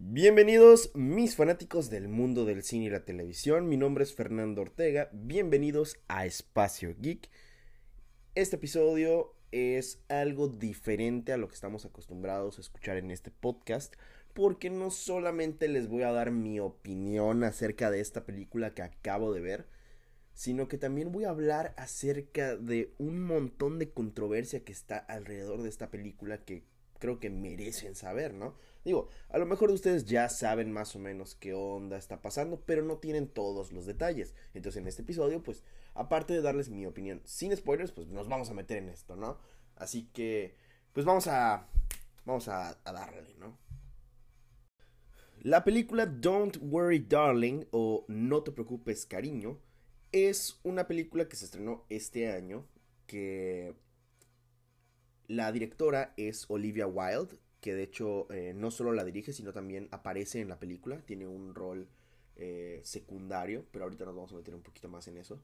Bienvenidos mis fanáticos del mundo del cine y la televisión, mi nombre es Fernando Ortega, bienvenidos a Espacio Geek. Este episodio es algo diferente a lo que estamos acostumbrados a escuchar en este podcast, porque no solamente les voy a dar mi opinión acerca de esta película que acabo de ver, sino que también voy a hablar acerca de un montón de controversia que está alrededor de esta película que creo que merecen saber, ¿no? Digo, a lo mejor ustedes ya saben más o menos qué onda está pasando, pero no tienen todos los detalles. Entonces en este episodio, pues, aparte de darles mi opinión sin spoilers, pues nos vamos a meter en esto, ¿no? Así que, pues vamos a, vamos a, darle, ¿no? La película Don't Worry Darling o No te preocupes cariño es una película que se estrenó este año que la directora es Olivia Wilde, que de hecho eh, no solo la dirige, sino también aparece en la película. Tiene un rol eh, secundario, pero ahorita nos vamos a meter un poquito más en eso.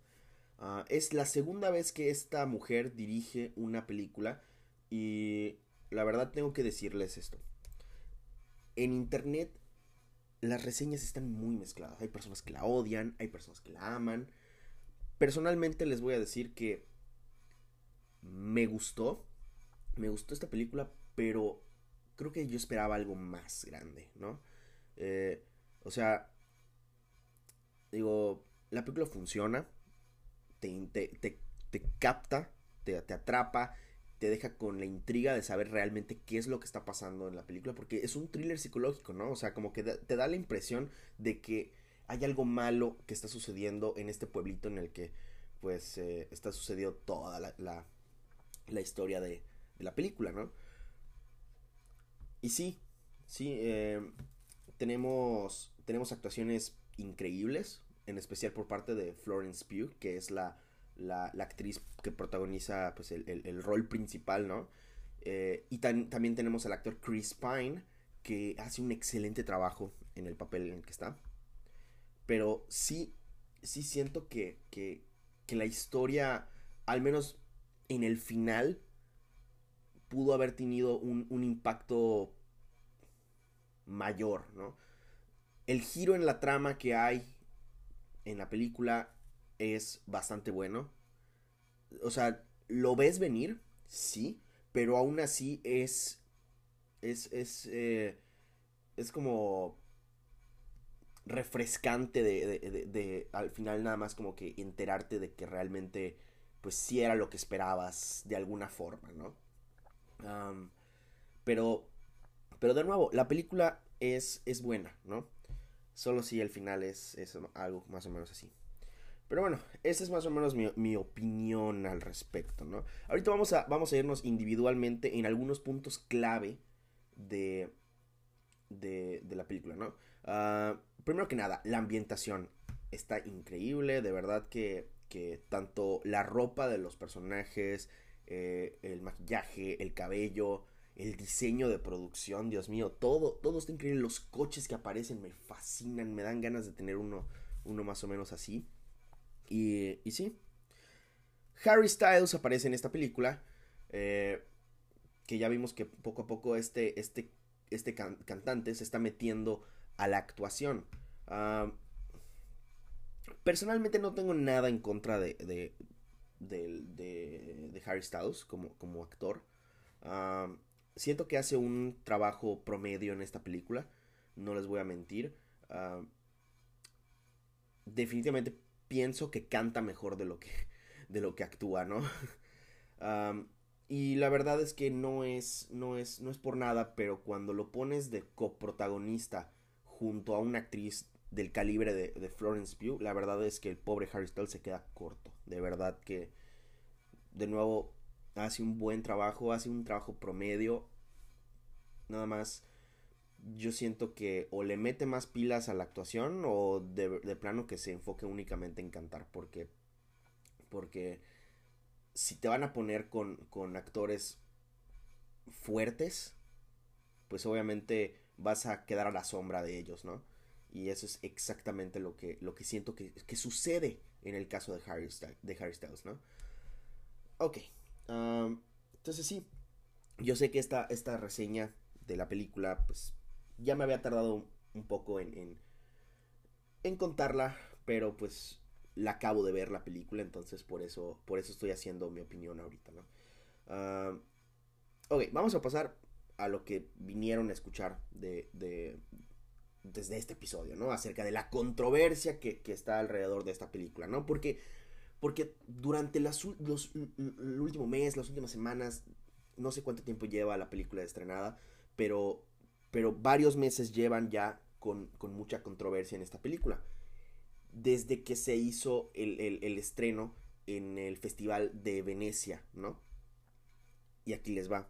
Uh, es la segunda vez que esta mujer dirige una película y la verdad tengo que decirles esto. En internet las reseñas están muy mezcladas. Hay personas que la odian, hay personas que la aman. Personalmente les voy a decir que me gustó, me gustó esta película, pero creo que yo esperaba algo más grande, ¿no? Eh, o sea, digo, la película funciona, te, te, te, te capta, te, atrapa, te deja con la intriga de saber realmente qué es lo que está pasando en la película, porque es un thriller psicológico, ¿no? O sea, como que te da la impresión de que hay algo malo que está sucediendo en este pueblito en el que, pues, eh, está sucediendo toda la, la, la historia de, de la película, ¿no? Y sí, sí, eh, tenemos, tenemos actuaciones increíbles, en especial por parte de Florence Pugh, que es la, la, actriz que protagoniza pues, el, el, rol principal, ¿no? Eh, y también tenemos al actor Chris Pine, que hace un excelente trabajo en el papel en el que está. Pero sí, sí siento que, que, que la historia, al menos en el final, pudo haber tenido un, un, impacto mayor, ¿no? El giro en la trama que hay en la película es bastante bueno. O sea, lo ves venir, sí, pero aún así es. Es. Es. Eh, es como. refrescante de, de, de, Al final, nada más como que enterarte de que realmente. Pues sí era lo que esperabas de alguna forma, ¿no? Pero, pero de nuevo, la película es, es buena, ¿no? Solo si el final es, es, algo más o menos así. Pero bueno, esa es más o menos mi, mi, opinión al respecto, ¿no? Ahorita vamos a, vamos a irnos individualmente en algunos puntos clave de, de, de la película, ¿no? Uh, primero que nada, la ambientación está increíble, de verdad que, que tanto la ropa de los personajes, eh, el maquillaje, el cabello, el diseño de producción, Dios mío, todo, todo está increíble. Los coches que aparecen me fascinan, me dan ganas de tener uno, uno más o menos así. Y, y sí, Harry Styles aparece en esta película, eh, que ya vimos que poco a poco este, este, este can cantante se está metiendo a la actuación. Uh, personalmente no tengo nada en contra de, de, de, de, Harry Styles como, como actor. Uh, siento que hace un trabajo promedio en esta película. No les voy a mentir. Uh, definitivamente pienso que canta mejor de lo que, de lo que actúa, ¿no? y la verdad es que no es, no es, no es por nada, pero cuando lo pones de coprotagonista junto a una actriz del calibre de, de, Florence Pugh, la verdad es que el pobre Harry Styles se queda corto. De verdad que, de nuevo, hace un buen trabajo, hace un trabajo promedio. Nada más, yo siento que o le mete más pilas a la actuación o de, de plano que se enfoque únicamente en cantar. Porque, porque si te van a poner con, con actores fuertes, pues obviamente vas a quedar a la sombra de ellos, ¿no? Y eso es exactamente lo que, lo que siento que, que sucede en el caso de Harry, Styles, de Harry Styles, ¿no? Ok. Um, entonces sí, yo sé que esta, esta reseña de la película, pues, ya me había tardado un poco en, en, contarla, pero pues la acabo de ver la película, entonces por eso, por eso estoy haciendo mi opinión ahorita, ¿no? Ah, ok, vamos a pasar a lo que vinieron a escuchar de, de desde este episodio, ¿no? Acerca de la controversia que, que está alrededor de esta película, ¿no? Porque, porque durante las, los, el último mes, las últimas semanas, no sé cuánto tiempo lleva la película estrenada, pero, pero varios meses llevan ya con, mucha controversia en esta película. Desde que se hizo el, el estreno en el Festival de Venecia, ¿no? Y aquí les va.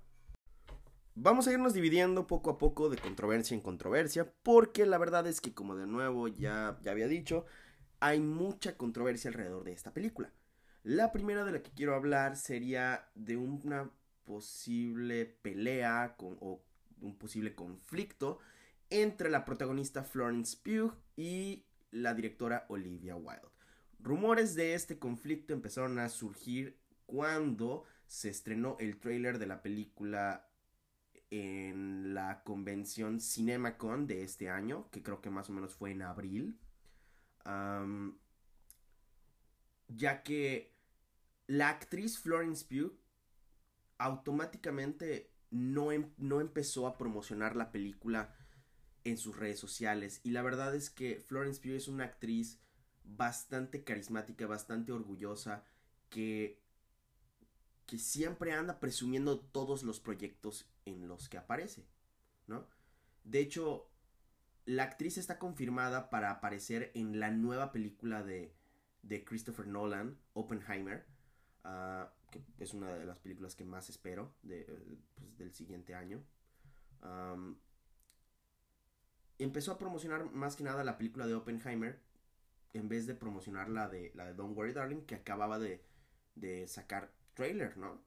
Vamos a irnos dividiendo poco a poco de controversia en controversia, porque la verdad es que como de nuevo ya, ya había dicho, hay mucha controversia alrededor de esta película. La primera de la que quiero hablar sería de una posible pelea con, o un posible conflicto entre la protagonista Florence Pugh y la directora Olivia Wilde. Rumores de este conflicto empezaron a surgir cuando se estrenó el tráiler de la película en la convención CinemaCon de este año, que creo que más o menos fue en abril. ya que la actriz Florence Pugh automáticamente no, em, no empezó a promocionar la película en sus redes sociales. Y la verdad es que Florence Pugh es una actriz bastante carismática, bastante orgullosa, que, que siempre anda presumiendo todos los proyectos en los que aparece, ¿no? De hecho, la actriz está confirmada para aparecer en la nueva película de, de Christopher Nolan, Oppenheimer. Ah, que es una de las películas que más espero de, pues, del siguiente año. empezó a promocionar más que nada la película de Oppenheimer en vez de promocionar la de, la de Don't Worry Darling que acababa de, de sacar trailer, ¿no?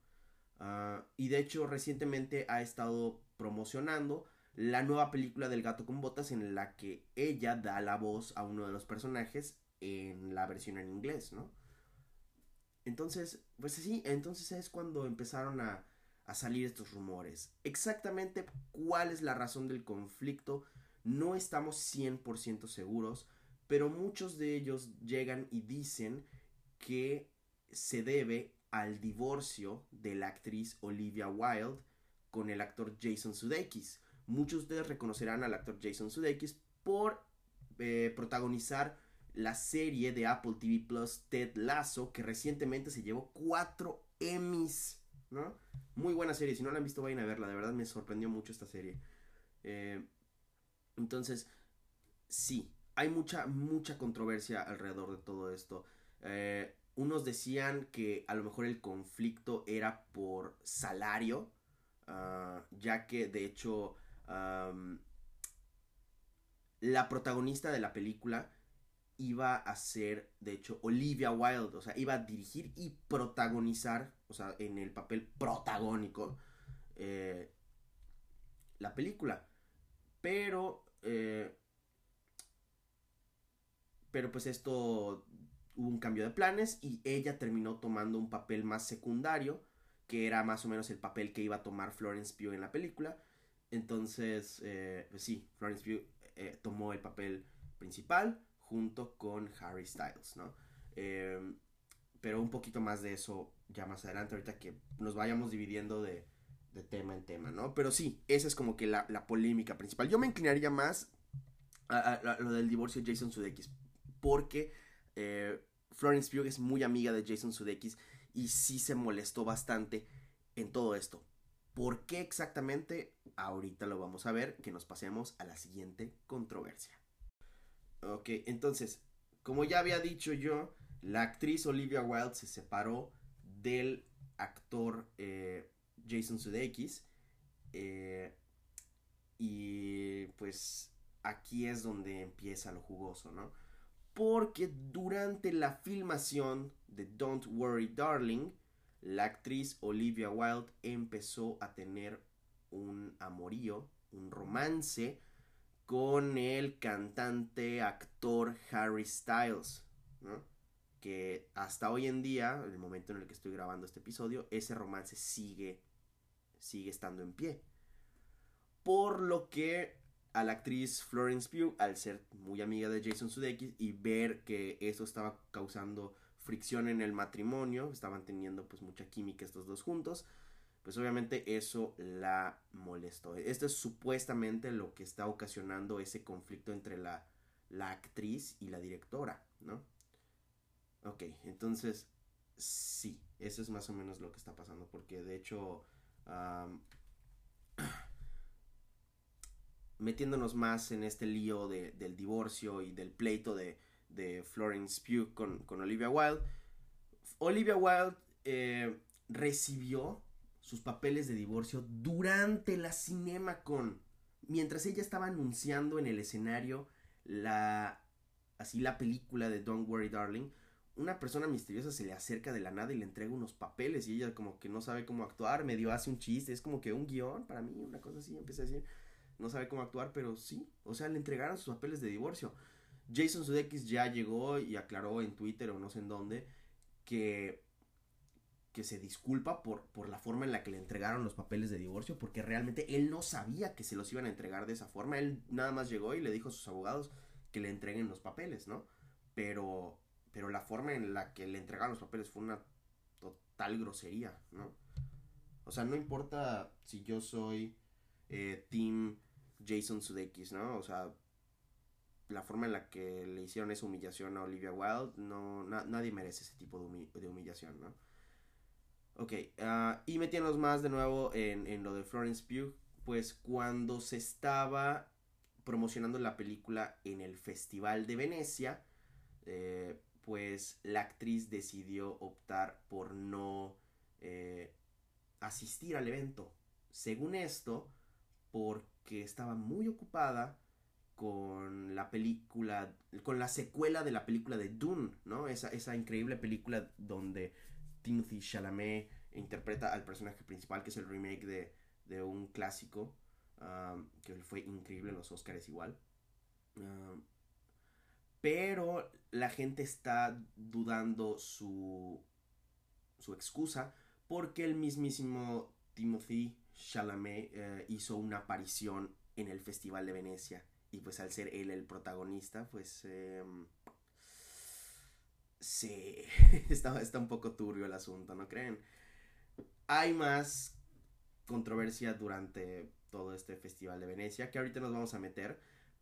Ah, y de hecho recientemente ha estado promocionando la nueva película del gato con botas en la que ella da la voz a uno de los personajes en la versión en inglés, ¿no? Entonces, pues sí, entonces es cuando empezaron a, salir estos rumores. Exactamente cuál es la razón del conflicto no estamos 100% seguros, pero muchos de ellos llegan y dicen que se debe al divorcio de la actriz Olivia Wilde con el actor Jason Sudeikis. Muchos de ustedes reconocerán al actor Jason Sudeikis por eh, protagonizar la serie de Apple TV Plus Ted Lasso, que recientemente se llevó cuatro Emmys, ¿no? Muy buena serie, si no la han visto vayan a verla, de verdad me sorprendió mucho esta serie. Eh, entonces, sí, hay mucha, mucha controversia alrededor de todo esto. Eh, unos decían que a lo mejor el conflicto era por salario, ah, ya que de hecho la protagonista de la película iba a ser, de hecho, Olivia Wilde, o sea, iba a dirigir y protagonizar, o sea, en el papel protagónico, eh, la película. Pero, eh, pero pues esto hubo un cambio de planes y ella terminó tomando un papel más secundario, que era más o menos el papel que iba a tomar Florence Pugh en la película. Entonces, eh, pues sí, Florence Pugh tomó el papel principal junto con Harry Styles, ¿no? Em, pero un poquito más de eso ya más adelante, ahorita que nos vayamos dividiendo de, tema en tema, ¿no? Pero sí, esa es como que la, polémica principal. Yo me inclinaría más a, lo del divorcio de Jason Sudeikis, porque eh, Florence Pugh es muy amiga de Jason Sudeikis y sí se molestó bastante en todo esto. ¿Por qué exactamente? Ahorita lo vamos a ver, que nos pasemos a la siguiente controversia. Ok, entonces, como ya había dicho yo, la actriz Olivia Wilde se separó del actor eh, Jason Sudeikis. Eh, y pues aquí es donde empieza lo jugoso, ¿no? Porque durante la filmación de Don't Worry Darling, la actriz Olivia Wilde empezó a tener un amorío, un romance con el cantante, actor Harry Styles. Que hasta hoy en día, en el momento en el que estoy grabando este episodio, ese romance sigue, sigue estando en pie. Por lo que a la actriz Florence Pugh al ser muy amiga de Jason Sudeikis y ver que eso estaba causando fricción en el matrimonio, estaban teniendo pues mucha química estos dos juntos, pues obviamente eso la molestó. Esto es supuestamente lo que está ocasionando ese conflicto entre la, la actriz y la directora, ¿no? Ok, entonces sí, eso es más o menos lo que está pasando, porque de hecho metiéndonos más en este lío de, del divorcio y del pleito de, de Florence Pugh con, con, Olivia Wilde. Olivia Wilde eh, recibió sus papeles de divorcio durante la CinemaCon. Mientras ella estaba anunciando en el escenario la así la película de Don't Worry Darling, una persona misteriosa se le acerca de la nada y le entrega unos papeles y ella como que no sabe cómo actuar, medio hace un chiste, es como que un guion para mí, una cosa así, empieza a decir, no sabe cómo actuar, pero sí, o sea, le entregaron sus papeles de divorcio. Jason Sudeikis ya llegó y aclaró en Twitter o no sé en dónde que que se disculpa por, por la forma en la que le entregaron los papeles de divorcio, porque realmente él no sabía que se los iban a entregar de esa forma. Él nada más llegó y le dijo a sus abogados que le entreguen los papeles, ¿no? Pero, pero la forma en la que le entregaron los papeles fue una total grosería, ¿no? O sea, no importa si yo soy eh, Team Jason Sudeikis, ¿no? O sea, la forma en la que le hicieron esa humillación a Olivia Wilde, no, nadie merece ese tipo de, humillación, ¿no? Ok, uh, y metiéndonos más de nuevo en, lo de Florence Pugh, pues cuando se estaba promocionando la película en el Festival de Venecia, eh, pues la actriz decidió optar por no eh, asistir al evento. Según esto, porque estaba muy ocupada con la película, con la secuela de la película de Dune, ¿no? Esa, esa increíble película donde Timothy Chalamet interpreta al personaje principal, que es el remake de, de un clásico, um, que fue increíble en los Oscars igual. Um, pero la gente está dudando su, su excusa porque el mismísimo Timothy Chalamet eh, hizo una aparición en el Festival de Venecia. Y pues al ser él el protagonista, pues... Em, sí, está, está un poco turbio el asunto, ¿no creen? Hay más controversia durante todo este Festival de Venecia, que ahorita nos vamos a meter.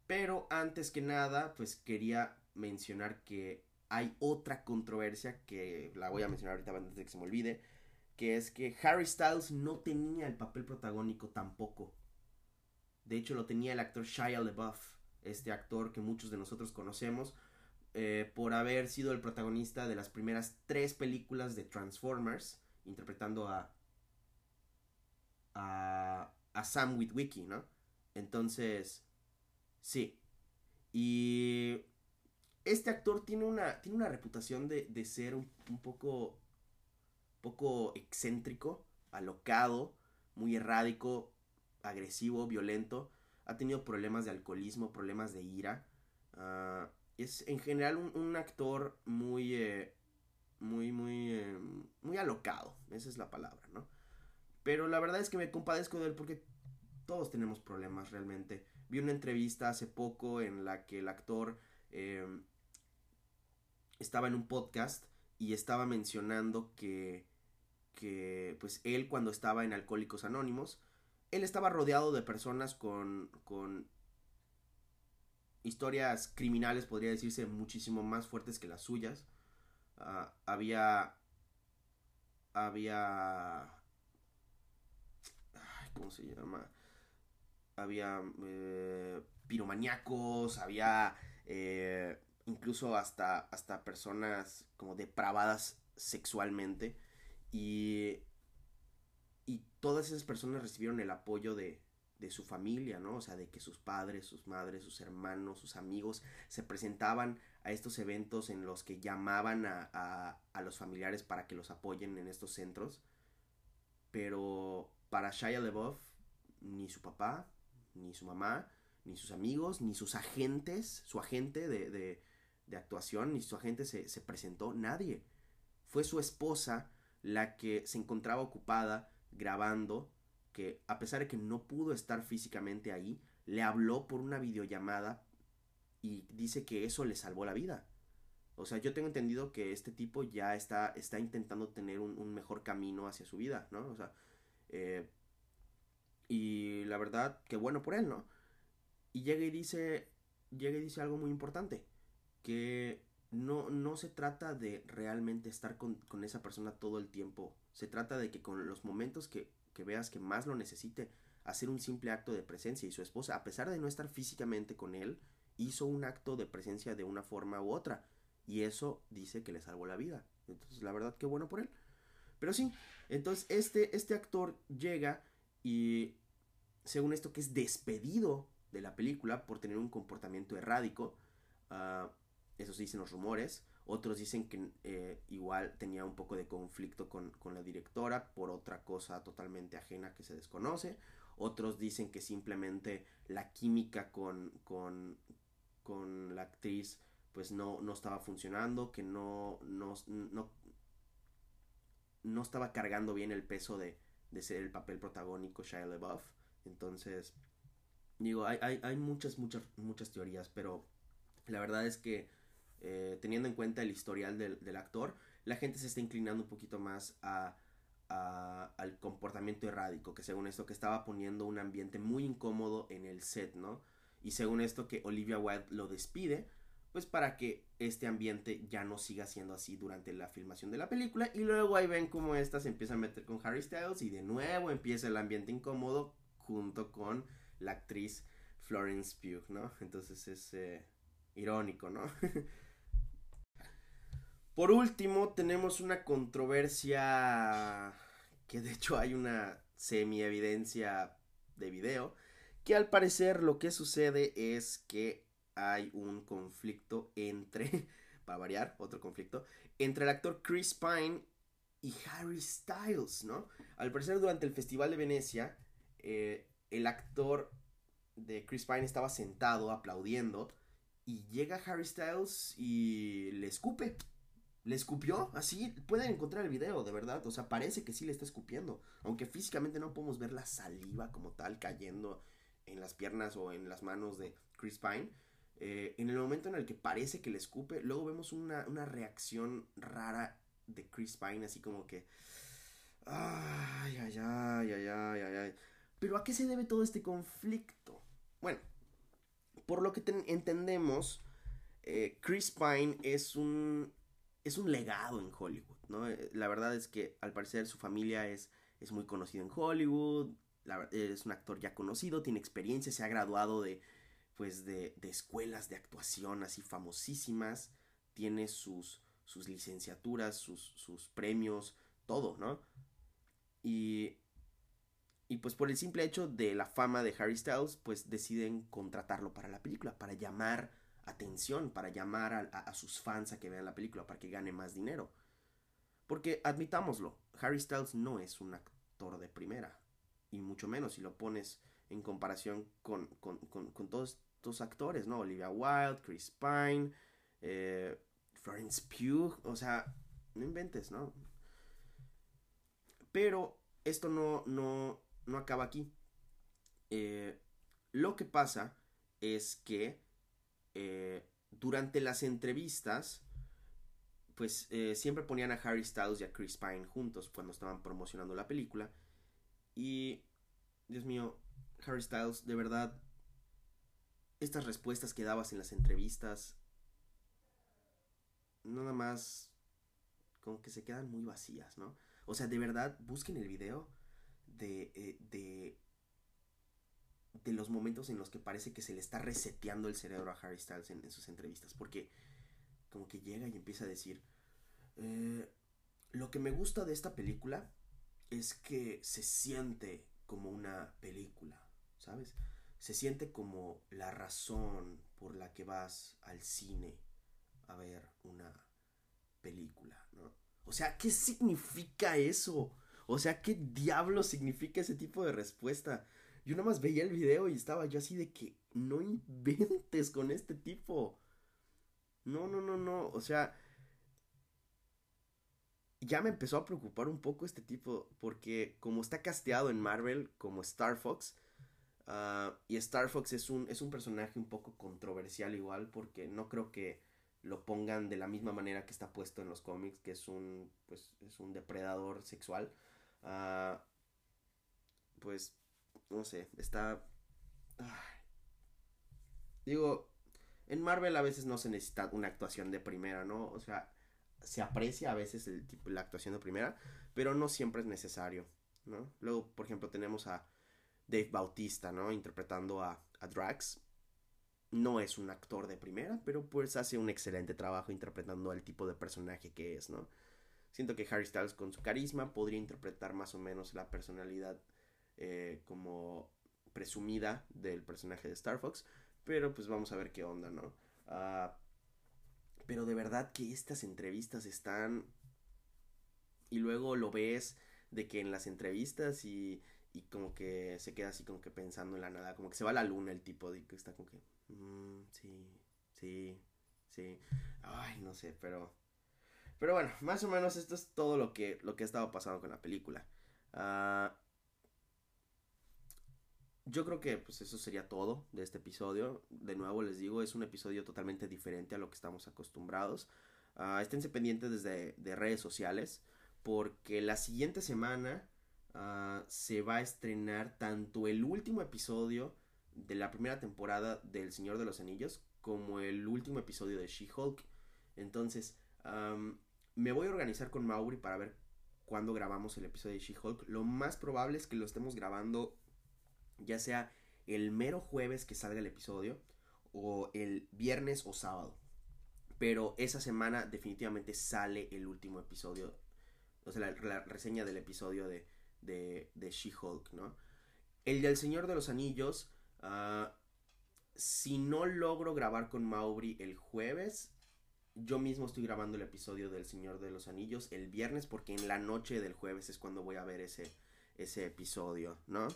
Pero antes que nada, pues quería mencionar que hay otra controversia que la voy a mencionar ahorita antes de que se me olvide que es que Harry Styles no tenía el papel protagónico tampoco. De hecho, lo tenía el actor Shia LaBeouf, este actor que muchos de nosotros conocemos eh, por haber sido el protagonista de las primeras tres películas de Transformers, interpretando a, a, a Sam Witwicky, ¿no? Entonces, sí. Y este actor tiene una, tiene una reputación de, de ser un, un poco poco excéntrico, alocado, muy errático, agresivo, violento. Ha tenido problemas de alcoholismo, problemas de ira. Ah, es en general un, actor muy, eh, muy, muy, eh, muy alocado. Esa es la palabra, ¿no? Pero la verdad es que me compadezco de él porque todos tenemos problemas realmente. Vi una entrevista hace poco en la que el actor eh, estaba en un podcast y estaba mencionando que que pues él cuando estaba en Alcohólicos Anónimos, él estaba rodeado de personas con, con historias criminales, podría decirse, muchísimo más fuertes que las suyas. Uh, había... Había... ¿Cómo se llama? Había eh, piromaníacos, había eh, incluso hasta, hasta personas como depravadas sexualmente. Y, y todas esas personas recibieron el apoyo de, de su familia, ¿no? O sea, de que sus padres, sus madres, sus hermanos, sus amigos se presentaban a estos eventos en los que llamaban a, a, a, los familiares para que los apoyen en estos centros. Pero para Shia LeBoff, ni su papá, ni su mamá, ni sus amigos, ni sus agentes, su agente de, de, de actuación, ni su agente se, se presentó, nadie. Fue su esposa la que se encontraba ocupada grabando, que a pesar de que no pudo estar físicamente ahí, le habló por una videollamada y dice que eso le salvó la vida. O sea, yo tengo entendido que este tipo ya está, está intentando tener un, mejor camino hacia su vida, ¿no? O sea, eh, y la verdad, que bueno por él, ¿no? Y llega y dice, llega y dice algo muy importante, que no, no se trata de realmente estar con, con esa persona todo el tiempo, se trata de que con los momentos que, que veas que más lo necesite, hacer un simple acto de presencia y su esposa, a pesar de no estar físicamente con él, hizo un acto de presencia de una forma u otra y eso dice que le salvó la vida. Entonces, la verdad, qué bueno por él. Pero sí, entonces este, este actor llega y, según esto, que es despedido de la película por tener un comportamiento errático. Uh, eso dicen los rumores. Otros dicen que eh, igual tenía un poco de conflicto con, con, la directora por otra cosa totalmente ajena que se desconoce. Otros dicen que simplemente la química con, con, con la actriz pues no, no estaba funcionando, que no, no, no, no estaba cargando bien el peso de, de ser el papel protagónico Shia LaBeouf. Entonces, digo, hay, hay, hay, muchas, muchas, muchas teorías, pero la verdad es que eh, teniendo en cuenta el historial del, actor, la gente se está inclinando un poquito más a, al comportamiento errático, que según esto que estaba poniendo un ambiente muy incómodo en el set, ¿no? Y según esto que Olivia Wilde lo despide pues para que este ambiente ya no siga siendo así durante la filmación de la película y luego ahí ven cómo esta se empieza a meter con Harry Styles y de nuevo empieza el ambiente incómodo junto con la actriz Florence Pugh, ¿no? Entonces es eh, irónico, ¿no? Por último, tenemos una controversia que de hecho hay una semi evidencia de video que al parecer lo que sucede es que hay un conflicto entre, para variar, otro conflicto, entre el actor Chris Pine y Harry Styles, ¿no? Al parecer durante el Festival de Venecia, eh, el actor de Chris Pine estaba sentado aplaudiendo y llega Harry Styles y le escupe. Le escupió, así pueden encontrar el video, de verdad, o sea, parece que sí le está escupiendo, aunque físicamente no podemos ver la saliva como tal cayendo en las piernas o en las manos de Chris Pine, eh, en el momento en el que parece que le escupe, luego vemos una, reacción rara de Chris Pine, así como que. Ay, ay, ay, ay, ay, ay, Pero ¿a qué se debe todo este conflicto? Bueno, por lo que entendemos, eh, Chris Pine es un. Es un legado en Hollywood, ¿no? Eh, la verdad es que al parecer su familia es, es muy conocida en Hollywood. es un actor ya conocido, tiene experiencia, se ha graduado de pues de, de escuelas de actuación así famosísimas, tiene sus, sus licenciaturas, sus, sus premios, todo, ¿no? Y, y pues por el simple hecho de la fama de Harry Styles, pues deciden contratarlo para la película, para llamar atención, para llamar a, sus fans a que vean la película, para que gane más dinero. Porque admitámoslo, Harry Styles no es un actor de primera, y mucho menos si lo pones en comparación con, con, con, todos actores, ¿no? Olivia Wilde, Chris Pine, eh, Florence Pugh, o sea, no inventes, ¿no? Pero esto no, no, no acaba aquí. Eh, lo que pasa es que eh, durante las entrevistas, pues siempre ponían a Harry Styles y a Chris Pine juntos cuando estaban promocionando la película. Y, Dios mío, Harry Styles, de verdad, estas respuestas que dabas en las entrevistas, nada más como que se quedan muy vacías, ¿no? O sea, de verdad, busquen el video de, eh, de, de los momentos en los que parece que se le está reseteando el cerebro a Harry Styles en, sus entrevistas, porque como que llega y empieza a decir, eh, lo que me gusta de esta película es que se siente como una película, ¿sabes? se siente como la razón por la que vas al cine a ver una película, ¿no? O sea, ¿qué significa eso? O sea, ¿qué diablo significa ese tipo de respuesta? Yo nada más veía el video y estaba yo así de que no inventes con este tipo. No, no, no, no. O sea, ya me empezó a preocupar un poco este tipo porque como está casteado en Marvel como Star Fox, Ah, y Star Fox es un, es un personaje un poco controversial igual porque no creo que lo pongan de la misma manera que está puesto en los cómics, que es un, pues, es un depredador sexual. Uh, pues, no sé, está... Digo, en Marvel a veces no se necesita una actuación de primera, ¿no? O sea, se aprecia a veces el la actuación de primera, pero no siempre es necesario, ¿no? Luego, por ejemplo, tenemos a Dave Bautista, ¿no? Interpretando a, a Drax. No es un actor de primera, pero pues hace un excelente trabajo interpretando al tipo de personaje que es, ¿no? Siento que Harry Styles con su carisma podría interpretar más o menos la personalidad eh, como presumida del personaje de Star Fox, pero pues vamos a ver qué onda, ¿no? Ah, pero de verdad que estas entrevistas están... Y luego lo ves de que en las entrevistas y, y como que se queda así como que pensando en la nada, como que se va a la luna el tipo de que está como que... Mm, sí, sí, sí. Ay, no sé, pero... Pero bueno, más o menos esto es todo lo que, lo que ha estado pasando con la película. Uh, yo creo que pues eso sería todo de este episodio. De nuevo les digo, es un episodio totalmente diferente a lo que estamos acostumbrados. Uh, esténse pendientes desde de redes sociales porque la siguiente semana uh, se va a estrenar tanto el último episodio de la primera temporada del Señor de los Anillos como el último episodio de She-Hulk. Entonces, me voy a organizar con Mauri para ver cuándo grabamos el episodio de She-Hulk. Lo más probable es que lo estemos grabando ya sea el mero jueves que salga el episodio o el viernes o sábado. Pero esa semana definitivamente sale el último episodio, o sea, la, reseña del episodio de, de, de She-Hulk, ¿no? El del Señor de los Anillos, uh, si no logro grabar con Mauri el jueves, yo mismo estoy grabando el episodio del Señor de los Anillos el viernes porque en la noche del jueves es cuando voy a ver ese, ese episodio, ¿no?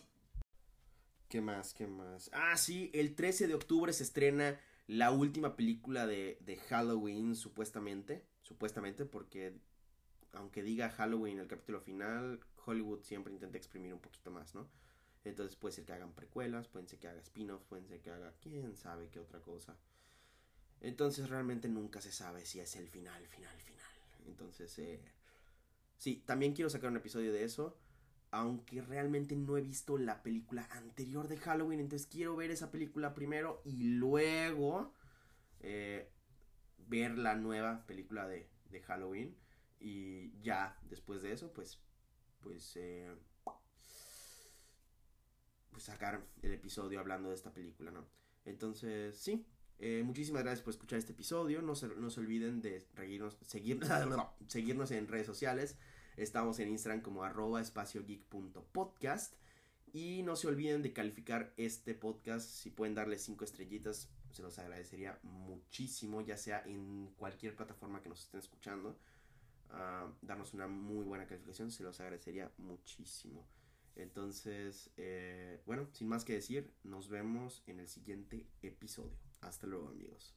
¿Qué más? ¿Qué más? Ah, sí, el 13 de octubre se estrena la última película de, de Halloween, supuestamente. Supuestamente, porque aunque diga Halloween el capítulo final, Hollywood siempre intenta exprimir un poquito más, ¿no? Entonces puede ser que hagan precuelas, pueden ser que haga spin-offs, pueden ser que haga quién sabe qué otra cosa. Entonces realmente nunca se sabe si es el final, final, final. Entonces, eh, sí, también quiero sacar un episodio de eso aunque realmente no he visto la película anterior de Halloween, entonces quiero ver esa película primero y luego eh, ver la nueva película de, de, Halloween y ya después de eso pues pues eh, pues sacar el episodio hablando de esta película, ¿no? Entonces, sí, eh, muchísimas gracias por escuchar este episodio. No se, no se olviden de seguir, seguirnos en redes sociales. Estamos en Instagram como arroba. Y no se olviden de calificar este podcast. Si pueden darle cinco estrellitas, se los agradecería muchísimo, ya sea en cualquier plataforma que nos estén escuchando. Uh, darnos una muy buena calificación, se los agradecería muchísimo. Entonces, eh, bueno, sin más que decir, nos vemos en el siguiente episodio. Hasta luego amigos.